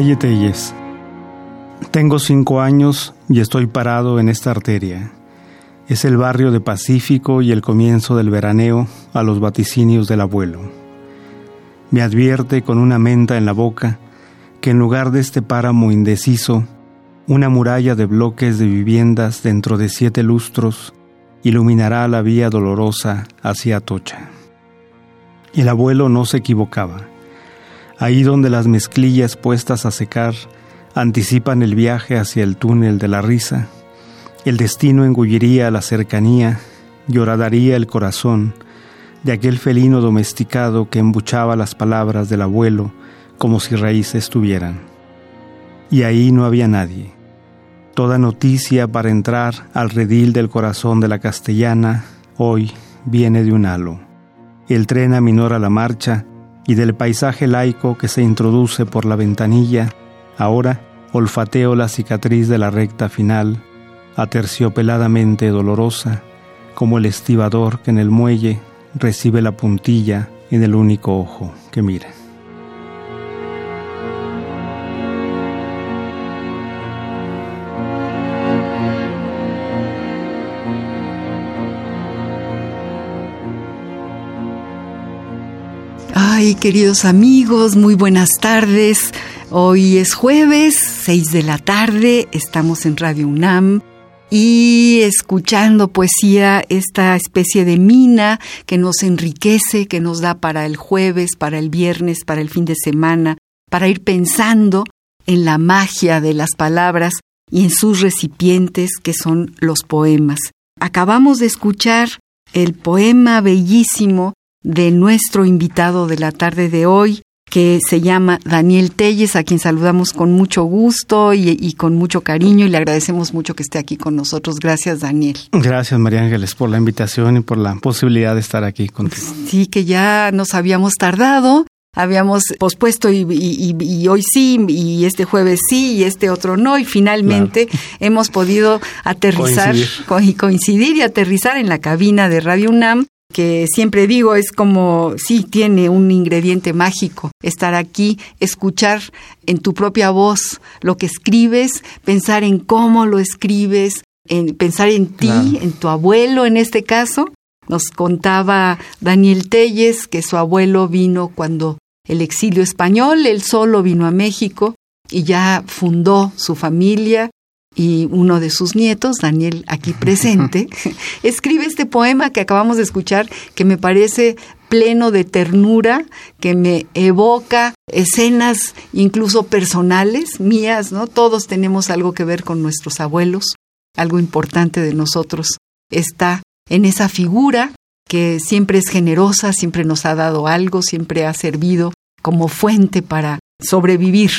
Calle Telles. Tengo cinco años y estoy parado en esta arteria. Es el barrio de Pacífico y el comienzo del veraneo a los vaticinios del abuelo. Me advierte con una menta en la boca que en lugar de este páramo indeciso, una muralla de bloques de viviendas dentro de siete lustros iluminará la vía dolorosa hacia Atocha. El abuelo no se equivocaba ahí donde las mezclillas puestas a secar anticipan el viaje hacia el túnel de la risa, el destino engulliría la cercanía y horadaría el corazón de aquel felino domesticado que embuchaba las palabras del abuelo como si raíces tuvieran. Y ahí no había nadie. Toda noticia para entrar al redil del corazón de la castellana hoy viene de un halo. El tren aminora la marcha y del paisaje laico que se introduce por la ventanilla, ahora olfateo la cicatriz de la recta final, aterciopeladamente dolorosa, como el estibador que en el muelle recibe la puntilla en el único ojo que mira. Queridos amigos, muy buenas tardes. Hoy es jueves, 6 de la tarde, estamos en Radio UNAM y escuchando poesía, esta especie de mina que nos enriquece, que nos da para el jueves, para el viernes, para el fin de semana, para ir pensando en la magia de las palabras y en sus recipientes que son los poemas. Acabamos de escuchar el poema bellísimo de nuestro invitado de la tarde de hoy, que se llama Daniel Telles, a quien saludamos con mucho gusto y, con mucho cariño y le agradecemos mucho que esté aquí con nosotros. Gracias, Daniel. Gracias, María Ángeles, por la invitación y por la posibilidad de estar aquí contigo. Sí, que ya nos habíamos tardado. Habíamos pospuesto y, hoy sí, y este jueves sí, y este otro no, y finalmente hemos podido aterrizar y coincidir y aterrizar en la cabina de Radio UNAM que siempre digo es como, sí, tiene un ingrediente mágico, estar aquí, escuchar en tu propia voz lo que escribes, pensar en cómo lo escribes, en pensar en ti, en tu abuelo en este caso. Nos contaba Daniel Telles que su abuelo vino cuando el exilio español, él solo vino a México y ya fundó su familia y uno de sus nietos, Daniel aquí presente, escribe este poema que acabamos de escuchar que me parece pleno de ternura, que me evoca escenas incluso personales mías, ¿no? Todos tenemos algo que ver con nuestros abuelos, algo importante de nosotros está en esa figura que siempre es generosa, siempre nos ha dado algo, siempre ha servido como fuente para sobrevivir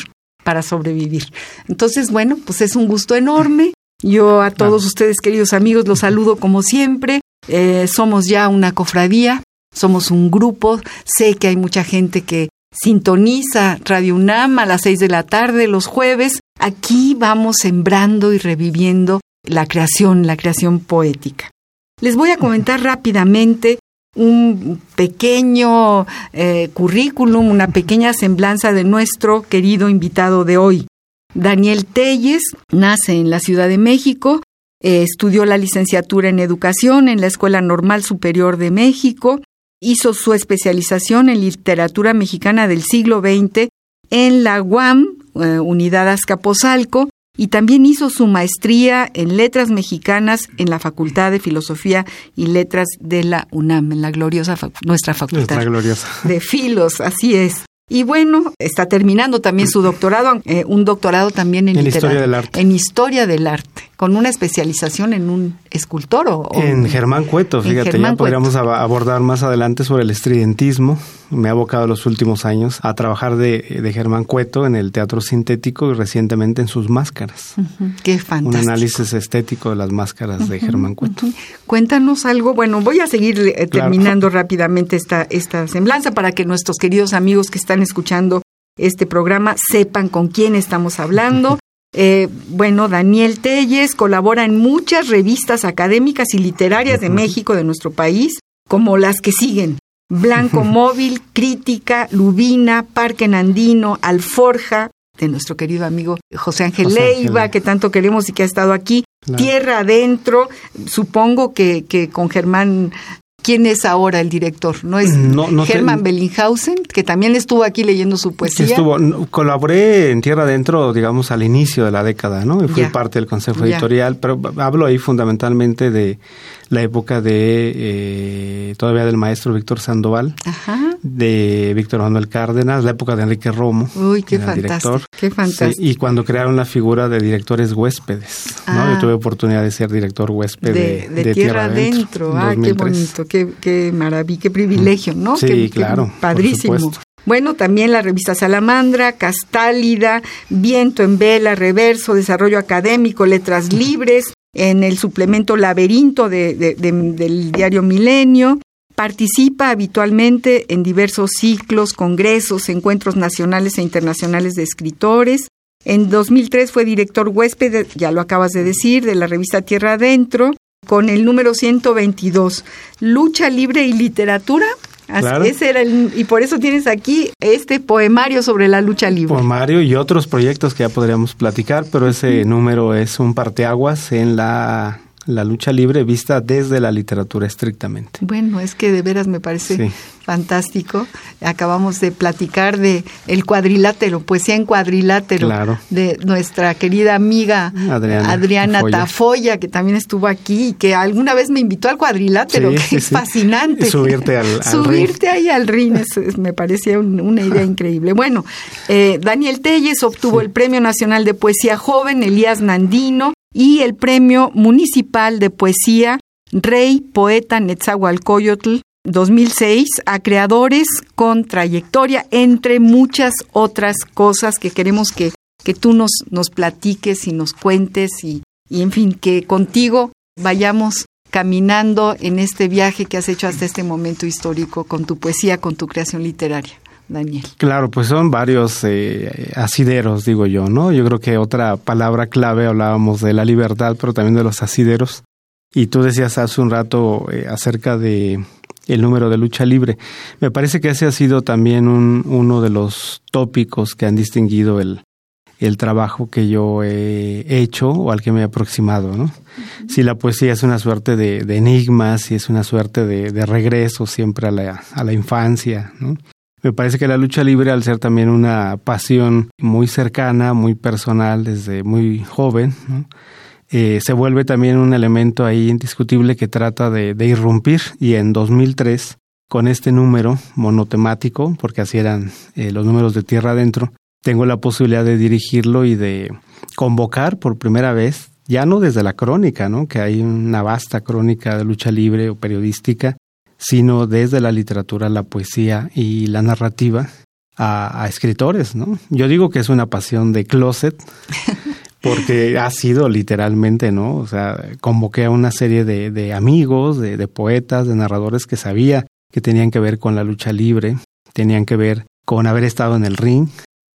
para sobrevivir. Entonces, bueno, pues es un gusto enorme. Yo a todos ustedes, queridos amigos, los saludo como siempre. Eh, somos ya una cofradía, somos un grupo. Sé que hay mucha gente que sintoniza Radio UNAM a las seis de la tarde los jueves. Aquí vamos sembrando y reviviendo la creación, la creación poética. Les voy a comentar rápidamente un pequeño eh, currículum, una pequeña semblanza de nuestro querido invitado de hoy. Daniel Telles nace en la Ciudad de México, eh, estudió la licenciatura en educación en la Escuela Normal Superior de México, hizo su especialización en literatura mexicana del siglo XX en la UAM, eh, Unidad Azcapotzalco, y también hizo su maestría en letras mexicanas en la Facultad de Filosofía y Letras de la UNAM, en la gloriosa nuestra facultad gloriosa. de filos, así es. Y bueno, está terminando también su doctorado, eh, un doctorado también en, historia del arte. En historia del arte, con una especialización en un escultor o... en Germán Cueto, fíjate, ya podríamos abordar más adelante sobre el estridentismo. Me ha abocado los últimos años a trabajar de, Germán Cueto en el teatro sintético y recientemente en sus máscaras. Qué fantástico. Un análisis estético de las máscaras de Germán Cueto. Cuéntanos algo, bueno, voy a seguir eh, terminando rápidamente esta, esta semblanza para que nuestros queridos amigos que están escuchando este programa sepan con quién estamos hablando. Eh, bueno, Daniel Telles colabora en muchas revistas académicas y literarias de México, de nuestro país, como las que siguen. Blanco Móvil, Crítica, Lubina, Parque Nandino, Alforja, de nuestro querido amigo José Ángel Leiva, que tanto queremos y que ha estado aquí. Tierra Adentro, supongo que, que con Germán ¿Quién es ahora el director? ¿No es Germán Bellinghausen, que también estuvo aquí leyendo su poesía? Estuvo, colaboré en Tierra Adentro, digamos, al inicio de la década, ¿no? Y fui parte del consejo editorial, pero hablo ahí fundamentalmente de la época de eh, todavía del maestro Víctor Sandoval, de Víctor Manuel Cárdenas, la época de Enrique Romo. Uy, qué fantástico. qué fantástico. y cuando crearon la figura de directores huéspedes, ¿no? Yo ah. tuve oportunidad de ser director huésped de, Tierra, Adentro. Ah, qué bonito, qué, qué maravilla, qué privilegio, ¿no? Sí, claro. padrísimo. Bueno, también la revista Salamandra, Castálida, Viento en Vela, Reverso, Desarrollo Académico, Letras Libres, en el suplemento Laberinto del diario Milenio. Participa habitualmente en diversos ciclos, congresos, encuentros nacionales e internacionales de escritores. En 2003 fue director huésped, ya lo acabas de decir, de la revista Tierra Adentro, con el número 122, Lucha Libre y Literatura, ese era el, y por eso tienes aquí este poemario sobre la lucha libre. Poemario y otros proyectos que ya podríamos platicar, pero ese número es un parteaguas en la la lucha libre vista desde la literatura estrictamente. Bueno, es que de veras me parece fantástico. Acabamos de platicar de el cuadrilátero, poesía en cuadrilátero de nuestra querida amiga Adriana, Tafoya, que también estuvo aquí y que alguna vez me invitó al cuadrilátero, que es fascinante. Subirte al, Subirte ahí al ring, me parecía una idea increíble. Bueno, eh, Daniel Telles obtuvo el Premio Nacional de Poesía Joven, Elías Nandino, y el Premio Municipal de Poesía Rey Poeta Netzahualcoyotl 2006 a creadores con trayectoria, entre muchas otras cosas que queremos que, que tú nos, nos platiques y nos cuentes y, y, en fin, que contigo vayamos caminando en este viaje que has hecho hasta este momento histórico con tu poesía, con tu creación literaria. Daniel? Claro, pues son varios eh, asideros, digo yo, ¿no? Yo creo que otra palabra clave hablábamos de la libertad, pero también de los asideros. Y tú decías hace un rato eh, acerca de el número de lucha libre. Me parece que ese ha sido también un, uno de los tópicos que han distinguido el, el trabajo que yo he hecho o al que me he aproximado, ¿no? Si la poesía es una suerte de, de enigmas, si es una suerte de, de regreso siempre a la, a la infancia, ¿no? Me parece que la lucha libre, al ser también una pasión muy cercana, muy personal desde muy joven, eh, se vuelve también un elemento ahí indiscutible que trata de, irrumpir y en 2003 con este número monotemático, porque así eran eh, los números de Tierra Adentro, tengo la posibilidad de dirigirlo y de convocar por primera vez, ya no desde la crónica, ¿no? que hay una vasta crónica de lucha libre o periodística, sino desde la literatura, la poesía y la narrativa a, escritores, ¿no? Yo digo que es una pasión de closet porque ha sido literalmente, ¿no? O sea, convoqué a una serie de, de amigos, de, de, poetas, de narradores que sabía que tenían que ver con la lucha libre, tenían que ver con haber estado en el ring,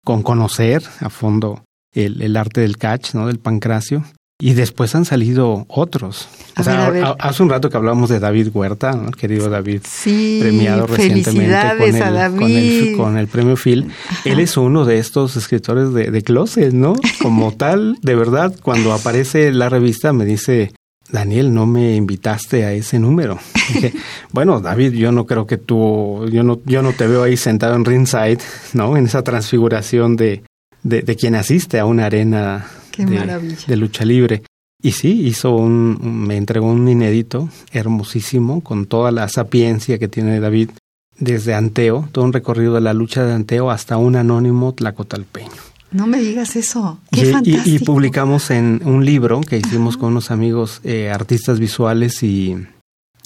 con conocer a fondo el, el arte del catch, ¿no? Del pancracio. Y después han salido otros. o sea, hace un rato que hablábamos de David Huerta, el querido David, premiado recientemente con el, premio Phil. Él es uno de estos escritores de, de closet, ¿no? Como tal, de verdad, cuando aparece la revista me dice, Daniel, no me invitaste a ese número. Dije, bueno, David, yo no creo que tú, yo no, yo no te veo ahí sentado en ringside, ¿no? En esa transfiguración de, de, de quien asiste a una arena de, lucha libre. Y sí, hizo un, me entregó un inédito hermosísimo con toda la sapiencia que tiene David desde Anteo, todo un recorrido de la lucha de Anteo hasta un anónimo tlacotalpeño. No me digas eso. Qué y, y, publicamos en un libro que hicimos con unos amigos eh, artistas visuales y,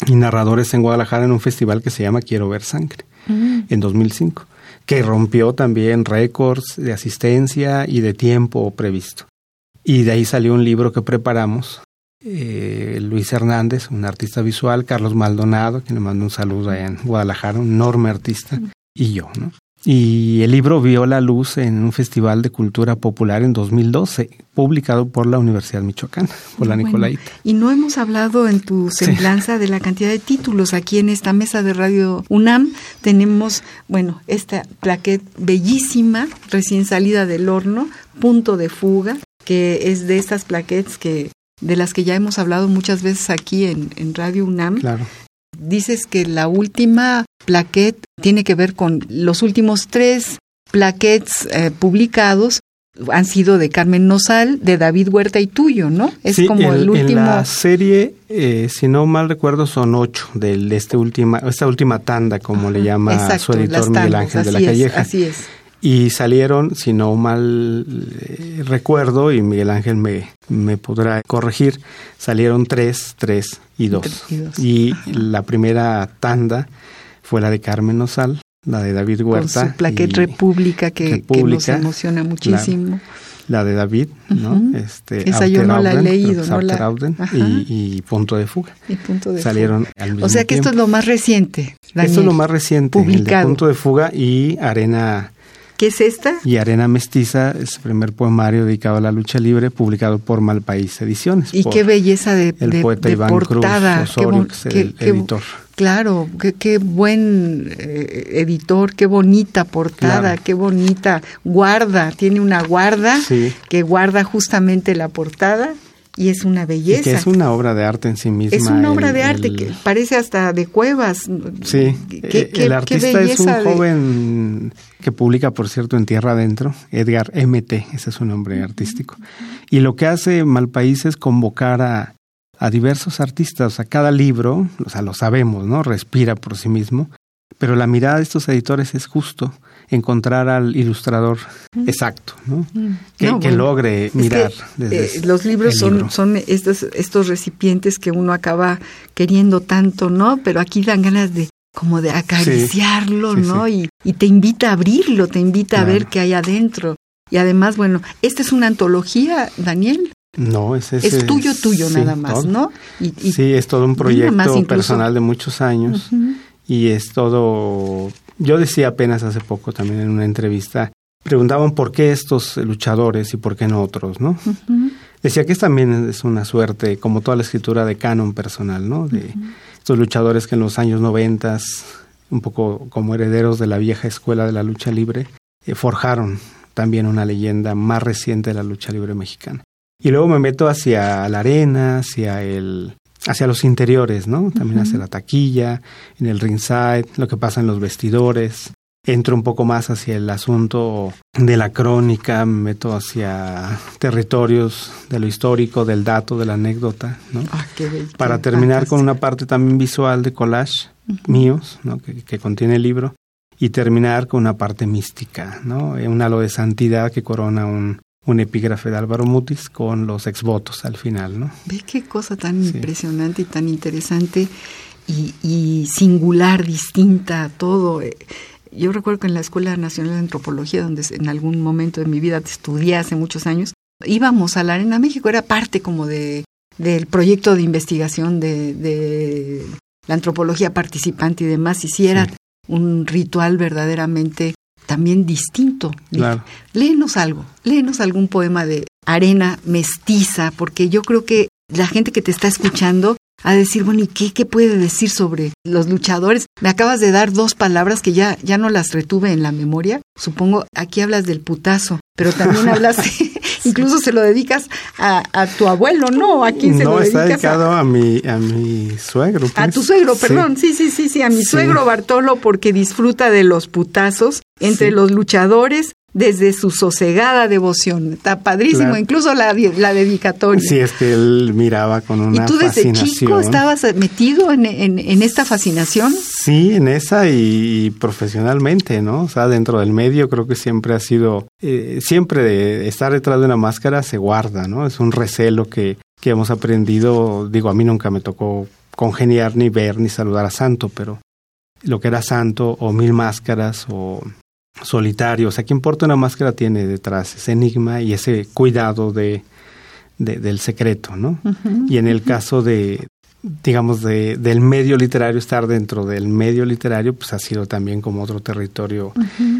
narradores en Guadalajara en un festival que se llama Quiero ver sangre mm. en 2005, que rompió también récords de asistencia y de tiempo previsto. Y de ahí salió un libro que preparamos. Eh, Luis Hernández, un artista visual, Carlos Maldonado, que le mando un saludo allá en Guadalajara, un enorme artista, y yo, ¿no? Y el libro vio la luz en un festival de cultura popular en 2012, publicado por la Universidad Michoacana, por la Nicolaita. Y no hemos hablado en tu semblanza de la cantidad de títulos. Aquí en esta mesa de Radio UNAM tenemos, bueno, esta plaqueta bellísima, recién salida del horno, Punto de Fuga, que es de estas plaquettes que de las que ya hemos hablado muchas veces aquí en, en Radio UNAM. Claro. Dices que la última plaquette tiene que ver con los últimos tres plaquettes eh, publicados han sido de Carmen Nosal, de David Huerta y tuyo, ¿no? Es como el, último. En la serie, eh, si no mal recuerdo, son ocho de este última, esta última tanda, como le llama su editor Miguel Ángel de la Calleja. Así es. Y salieron, si no mal eh, recuerdo, y Miguel Ángel me, me podrá corregir, salieron tres, tres y dos. Y, la primera tanda fue la de Carmen Osal, la de David Huerta. Con su plaquet República que, nos emociona muchísimo. La, de David, ¿no? este, Esa yo no la he leído, ¿no? La... Y, Punto de Fuga. Y Punto de Salieron al mismo O sea que esto es lo más reciente. esto es lo más reciente, publicado. Punto de Fuga y Arena ¿Qué es esta? Y Arena Mestiza es el primer poemario dedicado a la lucha libre, publicado por Malpaís Ediciones. Y qué belleza de, el poeta Iván portada. Cruz Osorio, que es el editor. Claro, qué, buen eh, editor, qué bonita portada, qué bonita guarda. Tiene una guarda que guarda justamente la portada y es una belleza. que es una obra de arte en sí misma. Es una obra de arte que parece hasta de cuevas. Sí, eh, el artista es un joven que publica, por cierto, en Tierra Adentro, Edgar MT, ese es su nombre artístico. Y lo que hace Malpaís es convocar a, a diversos artistas, a cada libro, o sea, lo sabemos, ¿no? Respira por sí mismo, pero la mirada de estos editores es justo encontrar al ilustrador exacto, ¿no? Que, logre mirar. desde eh, los libros son, son estos, estos recipientes que uno acaba queriendo tanto, ¿no? Pero aquí dan ganas de como de acariciarlo, ¿no? Y, y, te invita a abrirlo, te invita a ver qué hay adentro. Y además, bueno, esta es una antología, Daniel. No, es, es tuyo, tuyo nada más, ¿no? Y, sí, es todo un proyecto personal de muchos años y es todo yo decía apenas hace poco también en una entrevista, preguntaban por qué estos luchadores y por qué no otros, ¿no? Decía que también es una suerte, como toda la escritura de canon personal, ¿no? De estos luchadores que en los años noventas, un poco como herederos de la vieja escuela de la lucha libre, eh, forjaron también una leyenda más reciente de la lucha libre mexicana. Y luego me meto hacia la arena, hacia el hacia los interiores, ¿no? También hacia la taquilla, en el ringside, lo que pasa en los vestidores. Entro un poco más hacia el asunto de la crónica, me meto hacia territorios de lo histórico, del dato, de la anécdota, ¿no? Ah, Para terminar con una parte también visual de collage míos, ¿no? Que, que, contiene el libro, y terminar con una parte mística, ¿no? Un halo de santidad que corona un, un epígrafe de Álvaro Mutis con los exvotos al final, ¿no? Ve qué cosa tan impresionante y tan interesante y, singular, distinta a todo. Yo recuerdo que en la Escuela Nacional de Antropología, donde en algún momento de mi vida estudié hace muchos años, íbamos a la Arena México, era parte como de del proyecto de investigación de, la antropología participante y demás, y si era un ritual verdaderamente también distinto. Claro. Léenos algo, léenos algún poema de arena mestiza, porque yo creo que la gente que te está escuchando a decir, bueno, ¿y qué, qué puede decir sobre los luchadores? Me acabas de dar dos palabras que ya, ya no las retuve en la memoria. Supongo, aquí hablas del putazo, pero también hablas incluso se lo dedicas a, a, tu abuelo, ¿no? ¿A quién se no, lo dedicas? está dedicado a, mi, a mi suegro. A tu suegro, perdón, sí, sí, sí, sí, a mi suegro Bartolo porque disfruta de los putazos entre los luchadores desde su sosegada devoción. Está padrísimo, incluso la, la, dedicatoria. Sí, es que él miraba con una ¿Y tú desde chico estabas metido en, en, esta fascinación? Sí, en esa y, profesionalmente, ¿no? O sea, dentro del medio creo que siempre ha sido, eh, siempre de estar detrás de una máscara se guarda, ¿no? Es un recelo que, que hemos aprendido, digo, a mí nunca me tocó congeniar ni ver ni saludar a santo, pero lo que era santo o mil máscaras o solitario. O sea, ¿qué importa una máscara tiene detrás? Ese enigma y ese cuidado de, del secreto, ¿no? y en el caso de, digamos, de, del medio literario, estar dentro del medio literario, pues ha sido también como otro territorio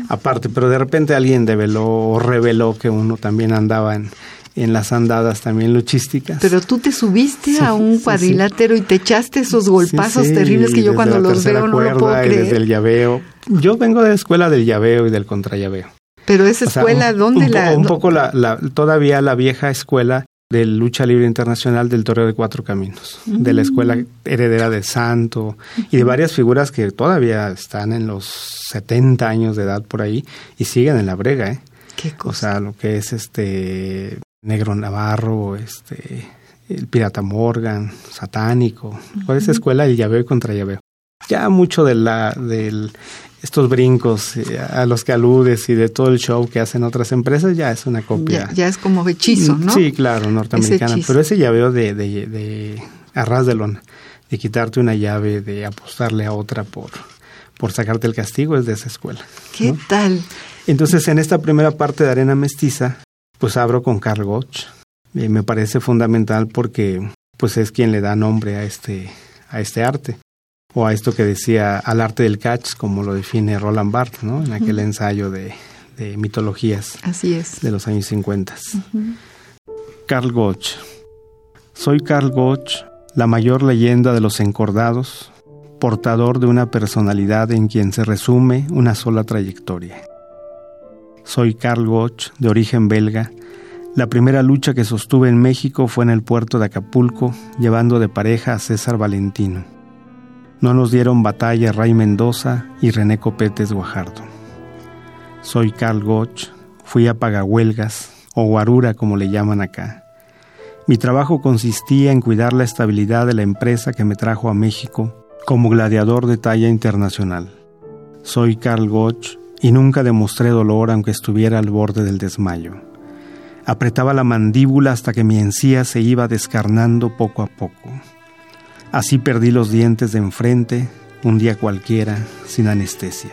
aparte. Pero de repente alguien develó o reveló que uno también andaba en, en las andadas también luchísticas. Pero tú te subiste a un cuadrilátero y te echaste esos golpazos terribles que yo cuando los veo no lo puedo creer. Desde el llaveo. Yo vengo de la escuela del llaveo y del contrallaveo. Pero esa escuela, ¿dónde la...? Un poco la, todavía la vieja escuela de lucha libre internacional del Toreo de Cuatro Caminos, de la escuela heredera de Santo y de varias figuras que todavía están en los 70 años de edad por ahí y siguen en la brega, ¿eh? ¿Qué cosa? O sea, lo que es este Negro Navarro, este, el Pirata Morgan, Satánico, ¿cuál es esa escuela? El llaveo y contra llaveo. Ya mucho de la, del, estos brincos eh, a los que aludes y de todo el show que hacen otras empresas ya es una copia. Ya, es como hechizo, ¿no? Sí, claro, norteamericana. pero ese llaveo de, de, de arras de lona, de quitarte una llave, de apostarle a otra por, por sacarte el castigo, es de esa escuela. ¿Qué tal? Entonces, en esta primera parte de Arena Mestiza, pues abro con Carl Gotch. me parece fundamental porque pues es quien le da nombre a este, a este arte o a esto que decía al arte del catch, como lo define Roland Barthes, ¿no? En aquel ensayo de, de, mitologías Así es. de los años 50. Carl Gotch. Soy Carl Gotch, la mayor leyenda de los encordados, portador de una personalidad en quien se resume una sola trayectoria. Soy Carl Gotch, de origen belga. La primera lucha que sostuve en México fue en el puerto de Acapulco, llevando de pareja a César Valentino. No nos dieron batalla Ray Mendoza y René Copetes Guajardo. Soy Carl Gotch, fui a pagahuelgas, o guarura como le llaman acá. Mi trabajo consistía en cuidar la estabilidad de la empresa que me trajo a México como gladiador de talla internacional. Soy Carl Gotch, y nunca demostré dolor aunque estuviera al borde del desmayo. Apretaba la mandíbula hasta que mi encía se iba descarnando poco a poco. Así perdí los dientes de enfrente, un día cualquiera, sin anestesia.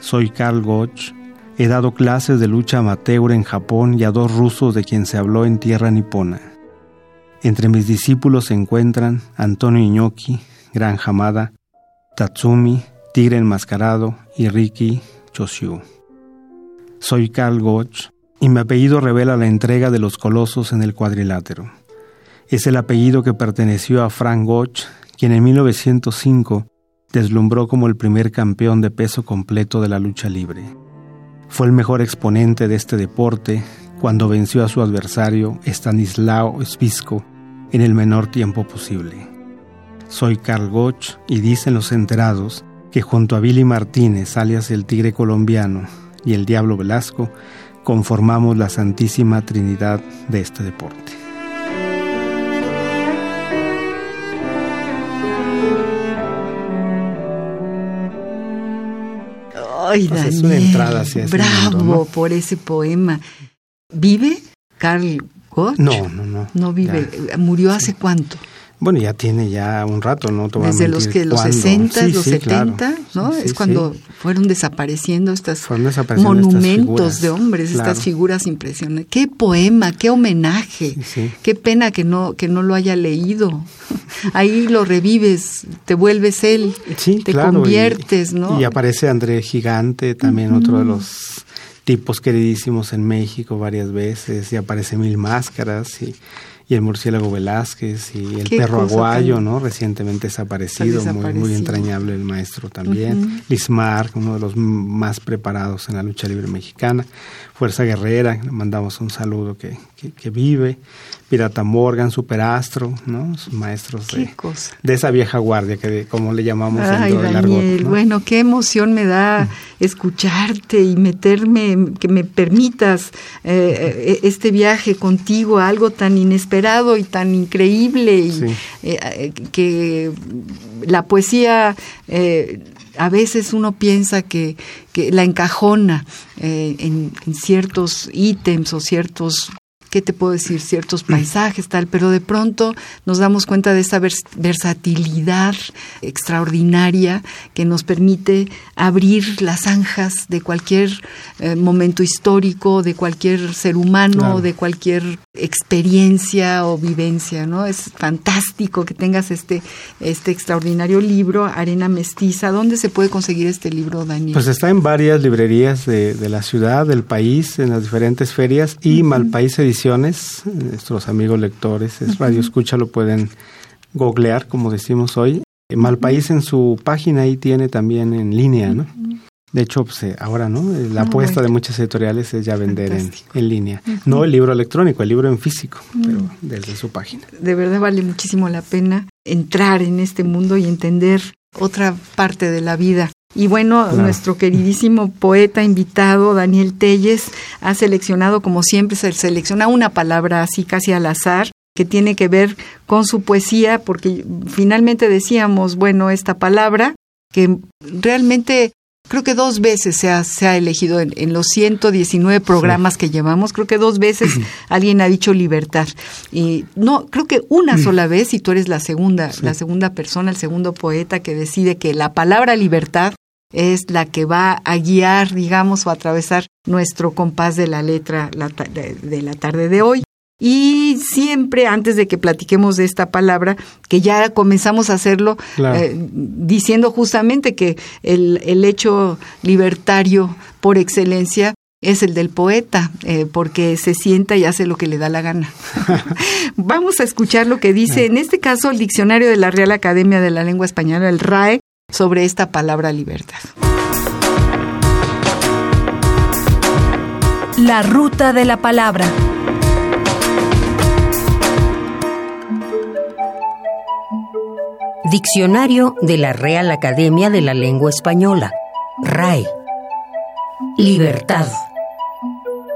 Soy Karl Gotch, he dado clases de lucha amateur en Japón y a dos rusos de quien se habló en tierra nipona. Entre mis discípulos se encuentran Antonio Iñoki, Gran Hamada, Tatsumi, Tigre Enmascarado y Ricky Chosiu. Soy Carl Gotch y mi apellido revela la entrega de los colosos en el cuadrilátero. Es el apellido que perteneció a Frank Gotch, quien en 1905 deslumbró como el primer campeón de peso completo de la lucha libre. Fue el mejor exponente de este deporte cuando venció a su adversario Stanislao Spisco en el menor tiempo posible. Soy Carl Gotch y dicen los enterados que junto a Billy Martínez, alias el Tigre Colombiano, y el Diablo Velasco, conformamos la Santísima Trinidad de este deporte. Ay, Daniel, es una entrada hacia bravo por ese poema. ¿Vive Carl Gott? No, no, no. No vive. ¿Murió hace cuánto? Bueno, ya tiene ya un rato, ¿no? Desde los que los 60, los 70, ¿no? es cuando fueron desapareciendo estos monumentos de hombres, estas figuras impresionantes. Qué poema, qué homenaje. Qué pena que no que no lo haya leído. Ahí lo revives, te vuelves él, te conviertes, ¿no? Y aparece André Gigante, también otro de los tipos queridísimos en México varias veces, y aparece Mil Máscaras y y el murciélago Velázquez y el perro aguayo, ¿no? Recientemente desaparecido, muy, muy entrañable el maestro también. Lismar, uno de los más preparados en la lucha libre mexicana. Fuerza Guerrera, le mandamos un saludo que, que, vive. Pirata Morgan, Superastro, ¿no? maestros de, de, esa vieja guardia, que como le llamamos Ay, Daniel, Bueno, qué emoción me da escucharte y meterme, que me permitas eh, eh, este viaje contigo a algo tan inesperado y tan increíble y eh, que la poesía a veces uno piensa que, que la encajona eh, en, en, ciertos ítems o ciertos ¿qué te puedo decir? Ciertos paisajes, tal, pero de pronto nos damos cuenta de esa versatilidad extraordinaria que nos permite abrir las zanjas de cualquier eh, momento histórico, de cualquier ser humano, de cualquier experiencia o vivencia, ¿no? Es fantástico que tengas este, este extraordinario libro, Arena Mestiza. ¿Dónde se puede conseguir este libro, Daniel? Pues está en varias librerías de, la ciudad, del país, en las diferentes ferias y Malpaís Nuestros amigos lectores, es Radio Escucha, lo pueden googlear, como decimos hoy. Malpaís en su página ahí tiene también en línea, ¿no? De hecho, pues, eh, ahora, ¿no? La ah, apuesta de muchas editoriales es ya vender en, línea. No el libro electrónico, el libro en físico, pero desde su página. De verdad vale muchísimo la pena entrar en este mundo y entender otra parte de la vida y bueno, nuestro queridísimo poeta invitado, Daniel Telles, ha seleccionado, como siempre, se selecciona una palabra así casi al azar que tiene que ver con su poesía, porque finalmente decíamos, bueno, esta palabra que realmente creo que dos veces se ha, se ha elegido en, los 119 programas que llevamos, creo que dos veces alguien ha dicho libertad. Y no, creo que una mm. sola vez, y tú eres la segunda, la segunda persona, el segundo poeta que decide que la palabra libertad es la que va a guiar, digamos, o a atravesar nuestro compás de la letra de la tarde de hoy. Y siempre antes de que platiquemos de esta palabra, que ya comenzamos a hacerlo eh, diciendo justamente que el, el, hecho libertario por excelencia es el del poeta, eh, porque se sienta y hace lo que le da la gana. Vamos a escuchar lo que dice, en este caso, el diccionario de la Real Academia de la Lengua Española, el RAE, sobre esta palabra libertad. La ruta de la palabra. Diccionario de la Real Academia de la Lengua Española, RAE. Libertad.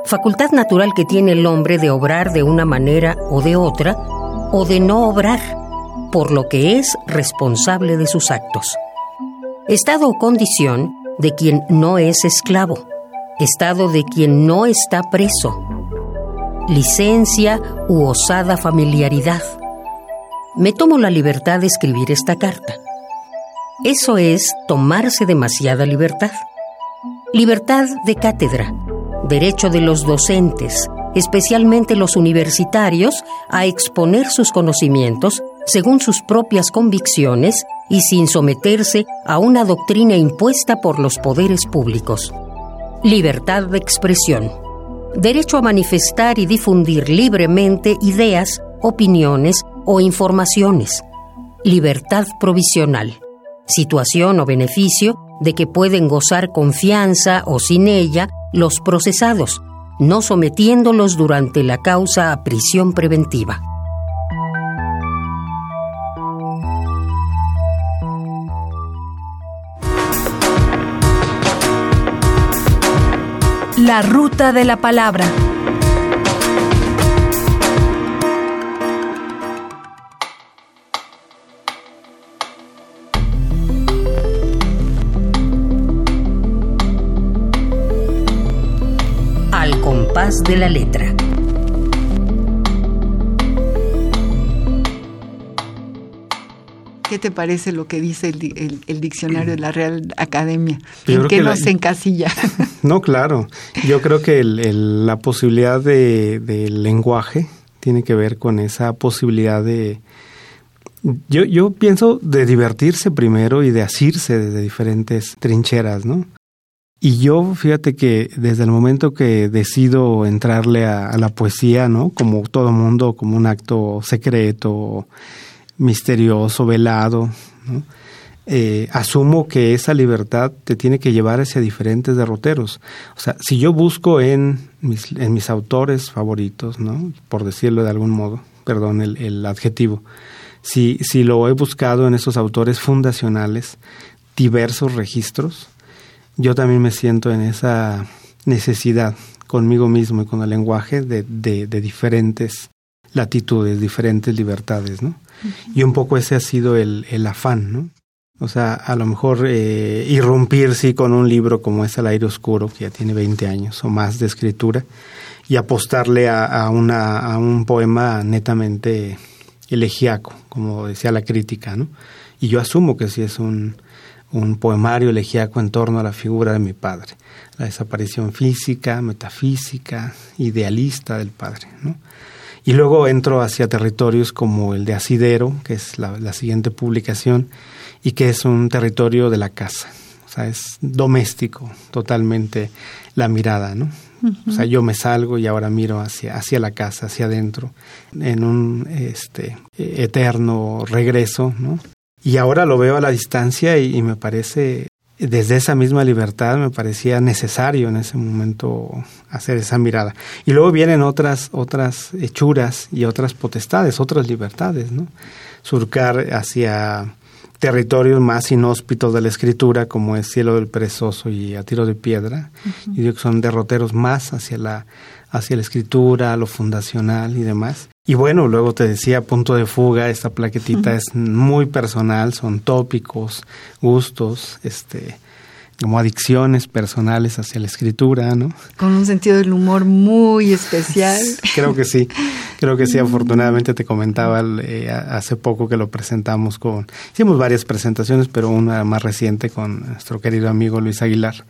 Facultad natural que tiene el hombre de obrar de una manera o de otra, o de no obrar, por lo que es responsable de sus actos estado o condición de quien no es esclavo, estado de quien no está preso, licencia u osada familiaridad. Me tomo la libertad de escribir esta carta. Eso es tomarse demasiada libertad. Libertad de cátedra, derecho de los docentes, especialmente los universitarios, a exponer sus conocimientos según sus propias convicciones y sin someterse a una doctrina impuesta por los poderes públicos. Libertad de expresión. Derecho a manifestar y difundir libremente ideas, opiniones o informaciones. Libertad provisional. Situación o beneficio de que pueden gozar confianza o sin ella los procesados, no sometiéndolos durante la causa a prisión preventiva. La ruta de la palabra. Al compás de la letra. ¿Qué te parece lo que dice el, diccionario de la Real Academia? ¿En qué nos encasilla? No, claro. Yo creo que la posibilidad de, del lenguaje tiene que ver con esa posibilidad de... Yo, yo pienso de divertirse primero y de asirse desde diferentes trincheras, ¿no? Y yo, fíjate que desde el momento que decido entrarle a, la poesía, ¿no? Como todo mundo, como un acto secreto, misterioso, velado, ¿no? Eh, asumo que esa libertad te tiene que llevar hacia diferentes derroteros. O sea, si yo busco en mis, en mis autores favoritos, ¿no? Por decirlo de algún modo, perdón el, adjetivo, si, si lo he buscado en esos autores fundacionales, diversos registros, yo también me siento en esa necesidad conmigo mismo y con el lenguaje de, de, diferentes latitudes, diferentes libertades, ¿no? Y un poco ese ha sido el, el afán, ¿no? O sea, a lo mejor eh, irrumpir, con un libro como es El aire oscuro, que ya tiene 20 años o más de escritura, y apostarle a, a, una, a un poema netamente elegiaco, como decía la crítica, ¿no? Y yo asumo que sí es un, un poemario elegíaco en torno a la figura de mi padre, la desaparición física, metafísica, idealista del padre. ¿no? Y luego entro hacia territorios como el de Asidero, que es la, siguiente publicación, y que es un territorio de la casa. O sea, es doméstico totalmente la mirada, ¿no? O sea, yo me salgo y ahora miro hacia, hacia la casa, hacia adentro, en un este, eterno regreso, ¿no? Y ahora lo veo a la distancia y, me parece, desde esa misma libertad, me parecía necesario en ese momento hacer esa mirada. Y luego vienen otras, otras hechuras y otras potestades, otras libertades, ¿no? Surcar hacia territorios más inhóspitos de la escritura, como es Cielo del Perezoso y A Tiro de Piedra, y digo que son derroteros más hacia la, hacia la escritura, lo fundacional y demás. Y bueno, luego te decía punto de fuga, esta plaquetita es muy personal, son tópicos, gustos, este, como adicciones personales hacia la escritura, ¿no? Con un sentido del humor muy especial. creo que sí, creo que sí. Afortunadamente te comentaba eh, hace poco que lo presentamos con, hicimos varias presentaciones, pero una más reciente con nuestro querido amigo Luis Aguilar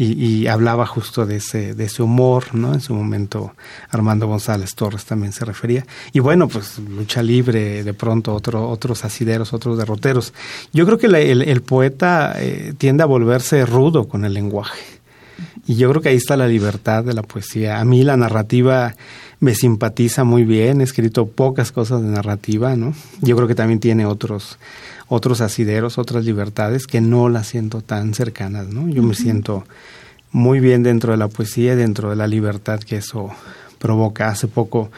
y, hablaba justo de ese, de ese humor, ¿no? En su momento Armando González Torres también se refería. Y bueno, pues lucha libre, de pronto otro, otros asideros, otros derroteros. Yo creo que el, poeta eh, tiende a volverse rudo con el lenguaje. Y yo creo que ahí está la libertad de la poesía. A mí la narrativa me simpatiza muy bien, he escrito pocas cosas de narrativa, ¿no? Yo creo que también tiene otros otros asideros, otras libertades que no las siento tan cercanas, ¿no? Yo me siento muy bien dentro de la poesía y dentro de la libertad que eso provoca. Hace poco,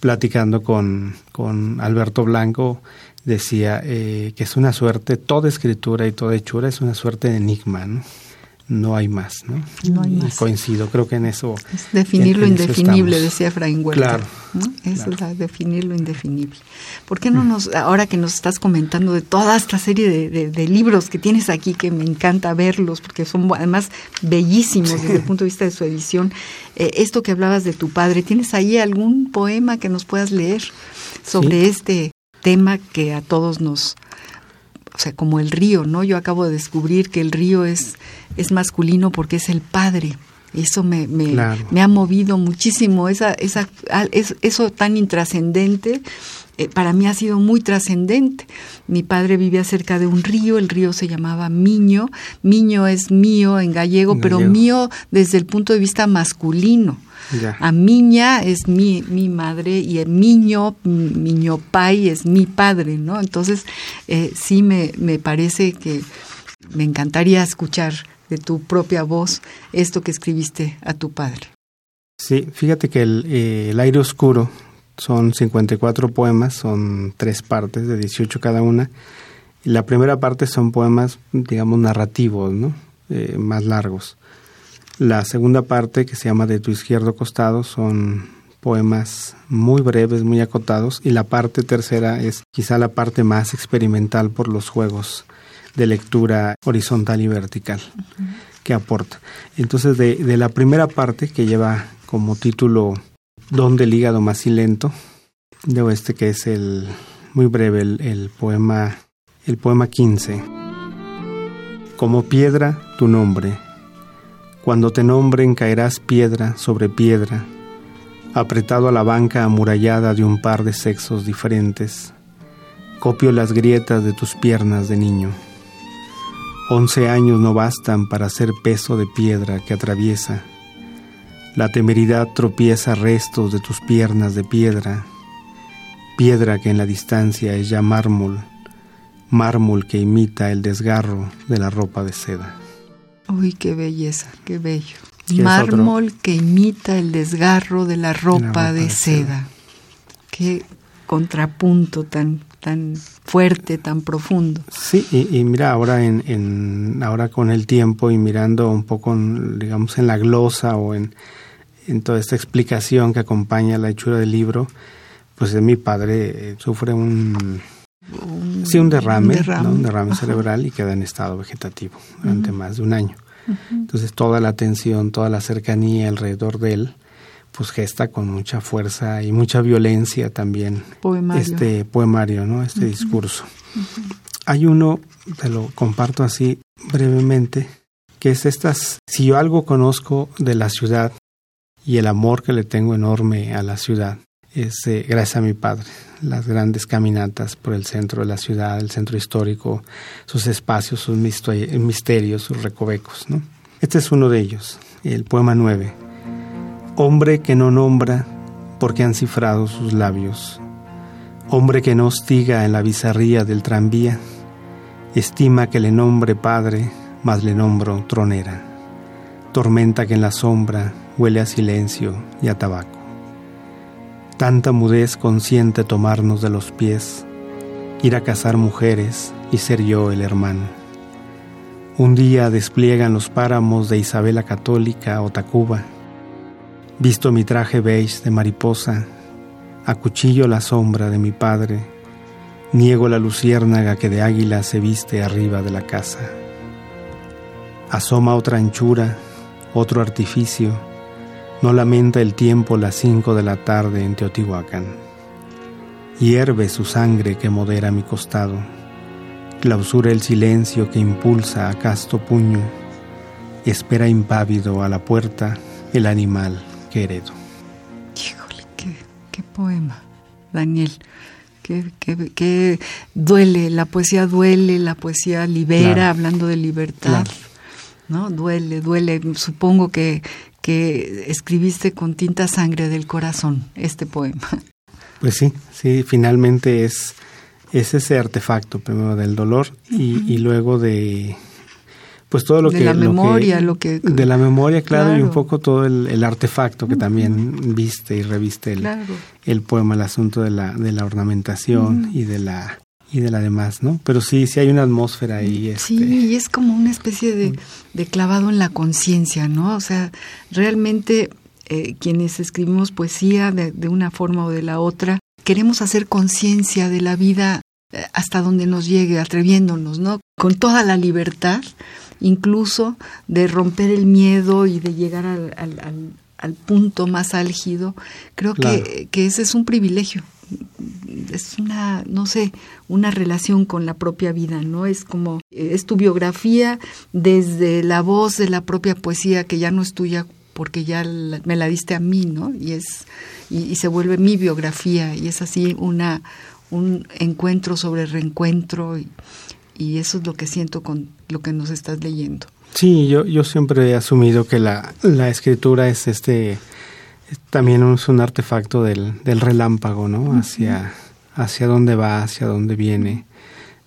platicando con, con Alberto Blanco, decía eh, que es una suerte, toda escritura y toda hechura es una suerte de enigma, ¿no? No hay más, ¿no? No hay más. coincido, creo que en eso. Es definir lo indefinible, decía Efraín Huerta. Claro. Eso es definir lo indefinible. ¿Por qué no nos, ahora que nos estás comentando de toda esta serie de, libros que tienes aquí, que me encanta verlos, porque son además bellísimos desde el punto de vista de su edición, eh, esto que hablabas de tu padre, ¿tienes ahí algún poema que nos puedas leer sobre este tema que a todos nos, o sea, como el río, ¿no? Yo acabo de descubrir que el río es, es masculino porque es el padre. Eso me, me, me ha movido muchísimo, esa, esa, eso tan intrascendente. Eh, para mí ha sido muy trascendente. Mi padre vivía cerca de un río, el río se llamaba Miño. Miño es mío en gallego, pero mío desde el punto de vista masculino. A Miña es mi, mi madre y el Miño, Miño Pai es mi padre, ¿no? Entonces, eh, sí me, me parece que me encantaría escuchar de tu propia voz esto que escribiste a tu padre. Sí, fíjate que el, eh, el aire oscuro son 54 poemas, son tres partes de 18 cada una. La primera parte son poemas, digamos, narrativos, ¿no? Eh, más largos. La segunda parte, que se llama De tu izquierdo costado, son poemas muy breves, muy acotados, y la parte tercera es quizá la parte más experimental por los juegos de lectura horizontal y vertical que aporta. Entonces, de, de, la primera parte, que lleva como título Donde el hígado más silento, de este que es el muy breve, el, el poema, el poema 15. Como piedra, tu nombre, cuando te nombren caerás piedra sobre piedra, apretado a la banca amurallada de un par de sexos diferentes. Copio las grietas de tus piernas de niño. Once años no bastan para ser peso de piedra que atraviesa. La temeridad tropieza restos de tus piernas de piedra, piedra que en la distancia es ya mármol, mármol que imita el desgarro de la ropa de seda. Uy, qué belleza, qué bello. Mármol que imita el desgarro de la ropa, de, seda. Qué contrapunto tan tan fuerte, tan profundo. Sí, y, mira, ahora en, en, ahora con el tiempo y mirando un poco, digamos, en la glosa o en, en toda esta explicación que acompaña la hechura del libro, pues de mi padre eh, sufre un, sí, un derrame, un derrame, cerebral y queda en estado vegetativo durante más de un año. Entonces toda la atención, toda la cercanía alrededor de él, pues gesta con mucha fuerza y mucha violencia también este poemario, ¿no? Este discurso. Hay uno, te lo comparto así brevemente, que es estas, si yo algo conozco de la ciudad y el amor que le tengo enorme a la ciudad, es eh, gracias a mi padre, las grandes caminatas por el centro de la ciudad, el centro histórico, sus espacios, sus misterios, sus recovecos, ¿no? Este es uno de ellos, el poema 9 Hombre que no nombra porque han cifrado sus labios. Hombre que no hostiga en la bizarría del tranvía. Estima que le nombre padre, mas le nombro tronera. Tormenta que en la sombra huele a silencio y a tabaco. Tanta mudez consciente tomarnos de los pies, ir a cazar mujeres y ser yo el hermano. Un día despliegan los páramos de Isabela Católica o Tacuba Visto mi traje beige de mariposa, acuchillo la sombra de mi padre, niego la luciérnaga que de águila se viste arriba de la casa. Asoma otra anchura, otro artificio, no lamenta el tiempo las cinco de la tarde en Teotihuacán. Hierve su sangre que modera mi costado, clausura el silencio que impulsa a casto puño, espera impávido a la puerta el animal que heredo. Híjole, qué, poema, Daniel. Que, duele, la poesía duele, la poesía libera, hablando de libertad. ¿No? Duele, duele. Supongo que, que escribiste con tinta sangre del corazón este poema. Pues sí, sí, finalmente es, es ese artefacto primero del dolor y luego de, pues todo lo de que... la memoria, lo que... De la memoria, claro, y un poco todo el, artefacto que también viste y reviste el, el, poema, el asunto de la, de la ornamentación y de la y de la demás, ¿no? Pero sí, sí hay una atmósfera ahí. Este... Sí, y es como una especie de, de clavado en la conciencia, ¿no? O sea, realmente eh, quienes escribimos poesía de, de, una forma o de la otra, queremos hacer conciencia de la vida eh, hasta donde nos llegue, atreviéndonos, ¿no? Con toda la libertad incluso de romper el miedo y de llegar al, al, punto más álgido, creo que, que ese es un privilegio es una, no sé, una relación con la propia vida, ¿no? Es como, es tu biografía desde la voz de la propia poesía que ya no es tuya porque ya me la diste a mí, ¿no? Y es, y, se vuelve mi biografía y es así una, un encuentro sobre reencuentro y, y eso es lo que siento con lo que nos estás leyendo. Sí, yo, yo siempre he asumido que la, la escritura es este también es un artefacto del, del relámpago, ¿no? Hacia, hacia dónde va, hacia dónde viene,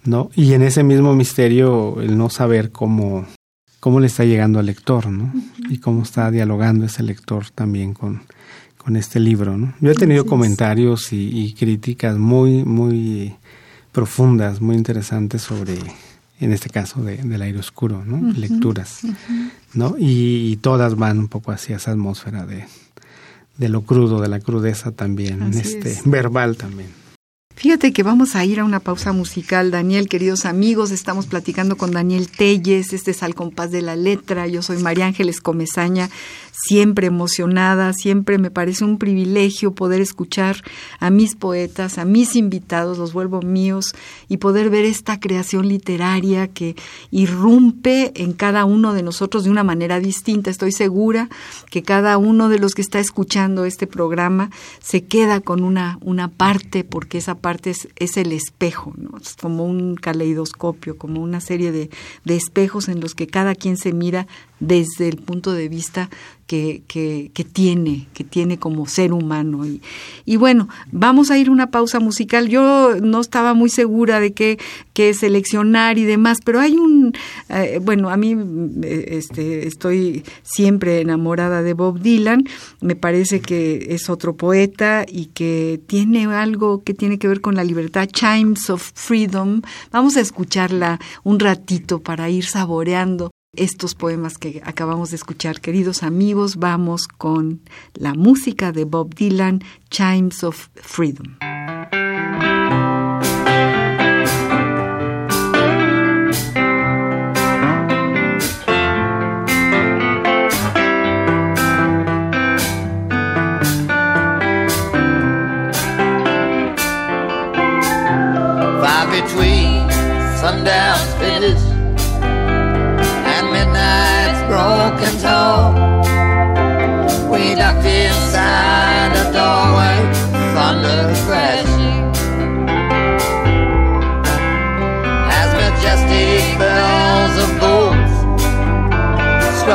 ¿no? Y en ese mismo misterio, el no saber cómo, cómo le está llegando al lector, ¿no? Y cómo está dialogando ese lector también con, con este libro, ¿no? Yo he tenido comentarios y, y, críticas muy, muy profundas, muy interesantes sobre, en este caso, de, del aire oscuro, ¿no? Lecturas, ¿no? Y, todas van un poco hacia esa atmósfera de, de lo crudo, de la crudeza también, este, verbal también. Fíjate que vamos a ir a una pausa musical, Daniel, queridos amigos, estamos platicando con Daniel Telles, este es Al compás de la letra, yo soy María Ángeles Comezaña, siempre emocionada, siempre me parece un privilegio poder escuchar a mis poetas, a mis invitados, los vuelvo míos, y poder ver esta creación literaria que irrumpe en cada uno de nosotros de una manera distinta. Estoy segura que cada uno de los que está escuchando este programa se queda con una, una parte, porque esa parte es, es el espejo. Es como un caleidoscopio, como una serie de, de espejos en los que cada quien se mira desde el punto de vista que, que, tiene, que tiene como ser humano. Y, y, bueno, vamos a ir una pausa musical. Yo no estaba muy segura de qué, qué seleccionar y demás, pero hay un, eh, bueno, a mí este, estoy siempre enamorada de Bob Dylan, me parece que es otro poeta y que tiene algo que tiene que ver con la libertad, Chimes of Freedom. Vamos a escucharla un ratito para ir saboreando estos poemas que acabamos de escuchar. Queridos amigos, vamos con la música de Bob Dylan, Chimes of Freedom.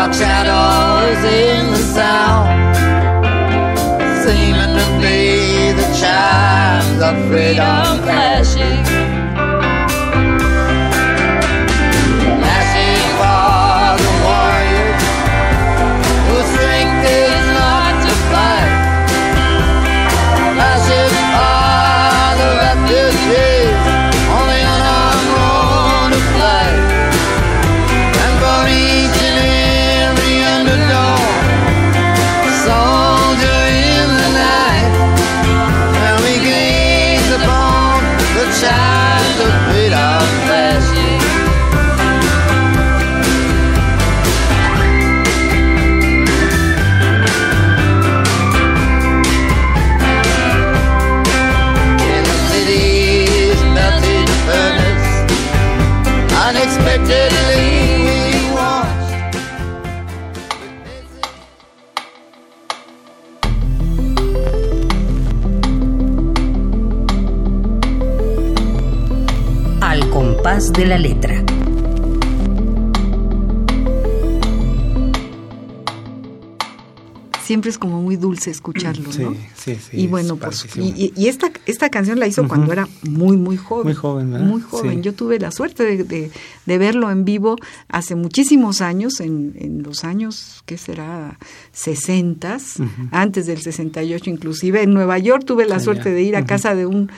walks out on de la letra. siempre es como muy dulce escucharlo, ¿no? Sí, sí, Y bueno, pues, y, esta, esta canción la hizo cuando era muy, muy joven. Muy joven, ¿verdad? Muy joven. Yo tuve la suerte de, de, verlo en vivo hace muchísimos años, en, en los años, ¿qué será? 60, antes del 68 inclusive. En Nueva York tuve la suerte de ir a casa de un